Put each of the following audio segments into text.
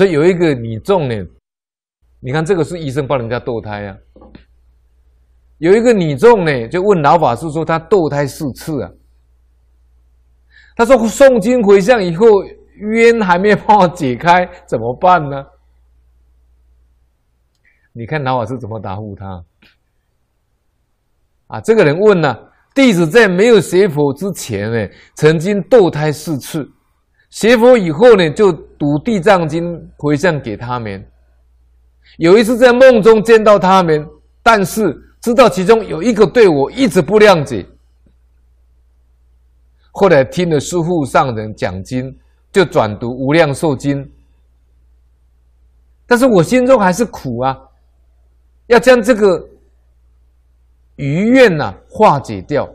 所以有一个女众呢，你看这个是医生帮人家堕胎啊。有一个女众呢，就问老法师说，她堕胎四次啊。她说诵经回向以后，冤还没帮我解开，怎么办呢？你看老法师怎么答复他？啊，这个人问呢、弟子在没有学佛之前呢，曾经堕胎四次，学佛以后呢，就读地藏经回向给他们。有一次在梦中见到他们，但是知道其中有一个对我一直不谅解。后来听了师父上人讲经，就转读无量寿经。但是我心中还是苦啊，要将这个。余愿呐，化解掉，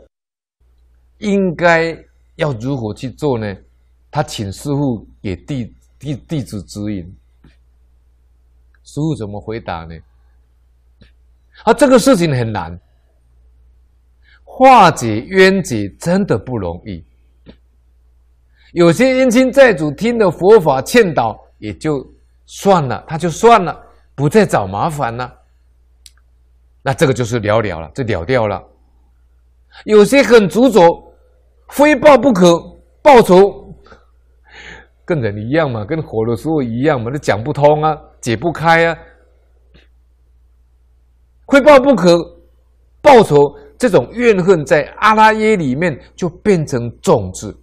应该要如何去做呢？他请师傅给弟弟弟子指引。师傅怎么回答呢？啊，这个事情很难，化解冤结真的不容易。有些冤亲债主听了佛法劝导，也就算了，他就算了，不再找麻烦了。那这个就是了了了，就了掉了。有些很执着，非报不可，报仇跟人一样嘛，跟火的时候一样嘛，那讲不通啊，解不开啊。非报不可，报仇这种怨恨在阿拉耶里面就变成种子，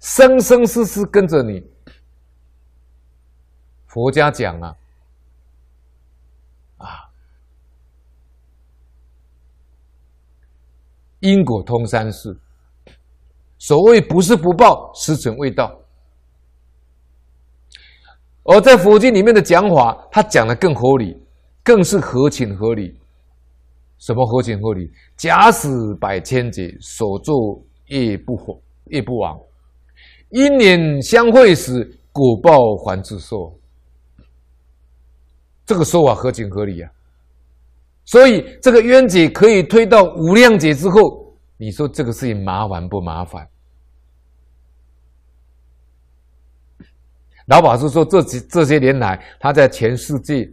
生生世世跟着你。佛家讲啊啊。因果通三世，所谓不是不报，时辰未到。而在佛经里面的讲法，他讲的更合理，更是合情合理。什么合情合理？假使百千劫，所作业不还，业不亡。因缘相会时，果报还自受。这个说法合情合理啊。所以这个冤结可以推到无量劫之后，你说这个事情麻烦不麻烦？老法师说，这几这些年来，他在全世界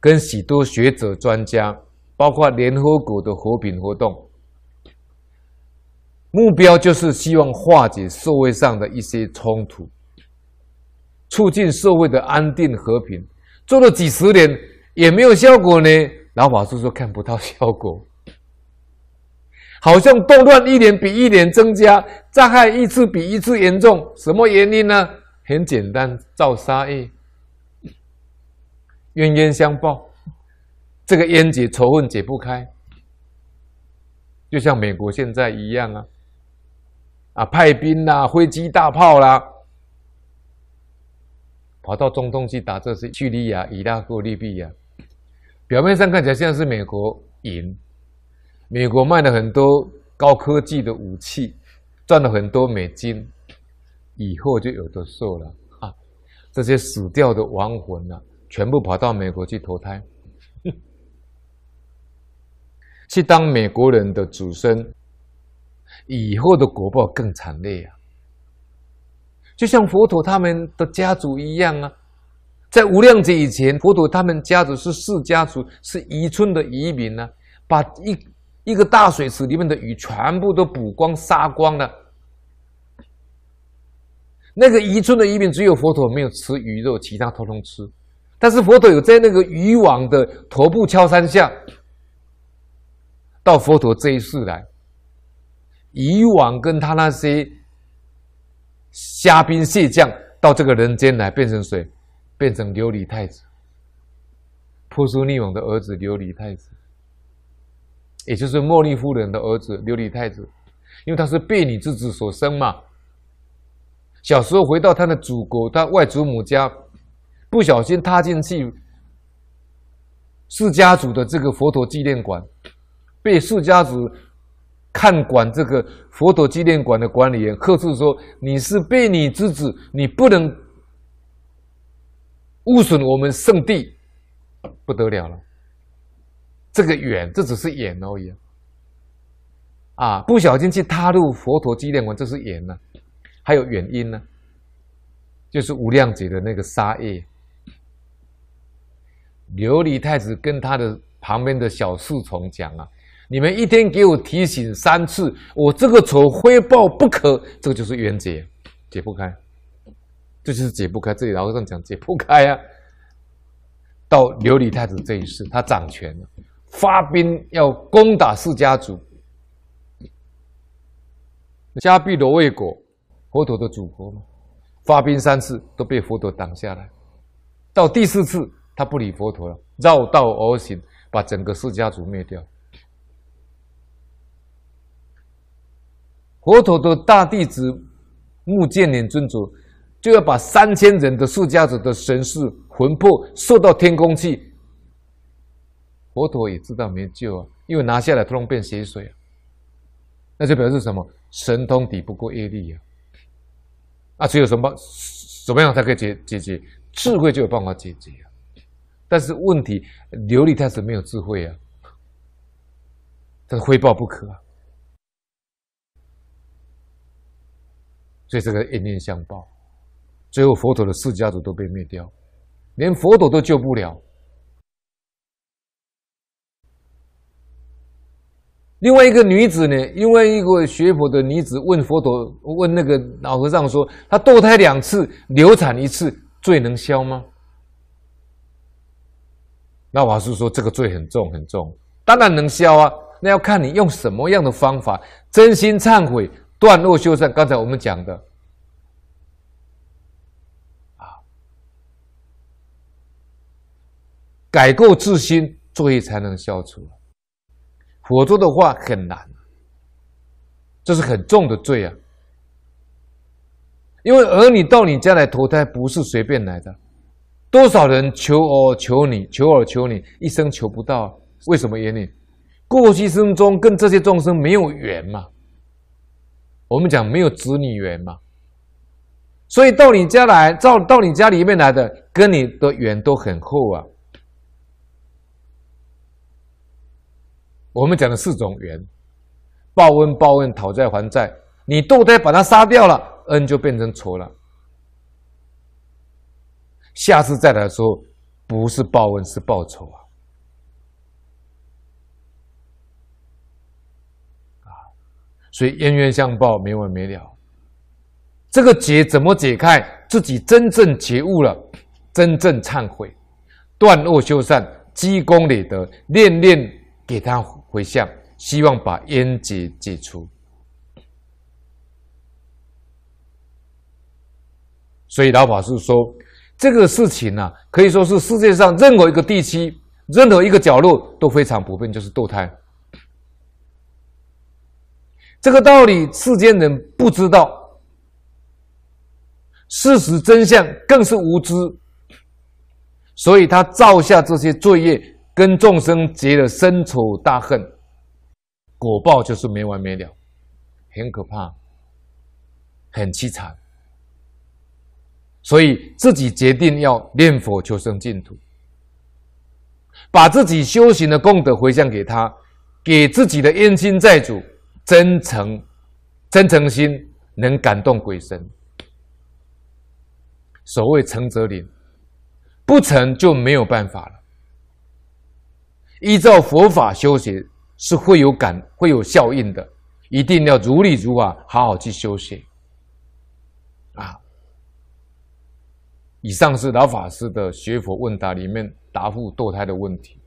跟许多学者专家，包括联合国的和平活动，目标就是希望化解社会上的一些冲突，促进社会的安定和平。做了几十年也没有效果呢。老法师说看不到效果，好像动乱一年比一年增加，灾害一次比一次严重。什么原因呢？很简单，造杀业，冤冤相报，这个冤结仇恨解不开，就像美国现在一样啊，啊派兵啦，飞机大炮啦，跑到中东去打这些叙利亚、伊拉克、利比亚。表面上看起来像是美国赢，美国卖了很多高科技的武器，赚了很多美金，以后就有的受了啊！这些死掉的亡魂啊，全部跑到美国去投胎，去当美国人的子孙，以后的果报更惨烈啊！就像佛陀他们的家族一样啊。在无量劫以前，佛陀他们家族是释家族，是渔村的渔民呢、啊，把一一个大水池里面的鱼全部都捕光、杀光了。那个渔村的渔民只有佛陀没有吃鱼肉，其他通通吃。但是佛陀有在那个渔网的头部敲三下，到佛陀这一世来，渔网跟他那些虾兵蟹将到这个人间来变成谁？变成琉璃太子，波斯匿王的儿子琉璃太子，也就是茉莉夫人的儿子琉璃太子，因为他是婢女之子所生嘛。小时候回到他的祖国，他外祖母家，不小心踏进去释家族的这个佛陀纪念馆，被释家族看管这个佛陀纪念馆的管理员呵斥说：“你是婢女之子，你不能。”污损我们圣地，不得了了。这个远，这只是缘而已。啊，不小心去踏入佛陀纪念馆，这是缘呢。还有原因呢，就是无量劫的那个杀业。琉璃太子跟他的旁边的小侍从讲啊：“你们一天给我提醒三次，我这个仇非报不可。”这个就是冤结，解不开。这就是解不开。这里老和尚讲解不开啊。到琉璃太子这一世，他掌权了，发兵要攻打释迦族。迦毗罗卫国，佛陀的祖国嘛，发兵三次都被佛陀挡下来。到第四次，他不理佛陀了，绕道而行，把整个释迦族灭掉。佛陀的大弟子目犍连尊者，就要把三千人的释迦族的神识魂魄送到天宫去。佛陀也知道没救啊，因为拿下来突然变血水啊，那就表示什么？神通抵不过业力呀！啊，只有什么怎么样才可以解解决？智慧就有办法解决啊！但是问题，琉璃太子没有智慧啊，这是非报不可啊！所以这个冤冤相报，最后佛陀的四家族都被灭掉，连佛陀都救不了。另外一个女子呢？另外一个学佛的女子问佛陀，问那个老和尚说：“她堕胎两次，流产一次，罪能消吗？”那法师说：“这个罪很重很重，当然能消啊。那要看你用什么样的方法，真心忏悔，断恶修善。刚才我们讲的啊，改过自新，罪才能消除。”佛说的话很难，这是很重的罪啊！因为儿女到你家来投胎不是随便来的，多少人求我求你，求我求你，一生求不到，为什么缘呢？过去生中跟这些众生没有缘嘛，我们讲没有子女缘嘛，所以到你家来，到到你家里面来的，跟你的缘都很厚啊。我们讲的四种缘：报恩、报恩、讨债、还债。你堕胎把他杀掉了，恩就变成仇了。下次再来说，不是报恩，是报仇啊！啊，所以冤冤相报，没完没了。这个结怎么解开？自己真正觉悟了，真正忏悔，断恶修善，积功累德，念念给他。回向，希望把冤结解除。所以老法师说，这个事情呢、啊，可以说是世界上任何一个地区、任何一个角落都非常普遍，就是堕胎。这个道理世间人不知道，事实真相更是无知，所以他造下这些罪业。跟众生结了深仇大恨，果报就是没完没了，很可怕，很凄惨。所以自己决定要念佛求生净土，把自己修行的功德回向给他，给自己的冤亲债主，真诚、真诚心能感动鬼神。所谓诚则灵，不成就没有办法了。依照佛法修学是会有感、会有效应的，一定要如理如法，好好去修学。啊，以上是老法师的学佛问答里面答复堕胎的问题。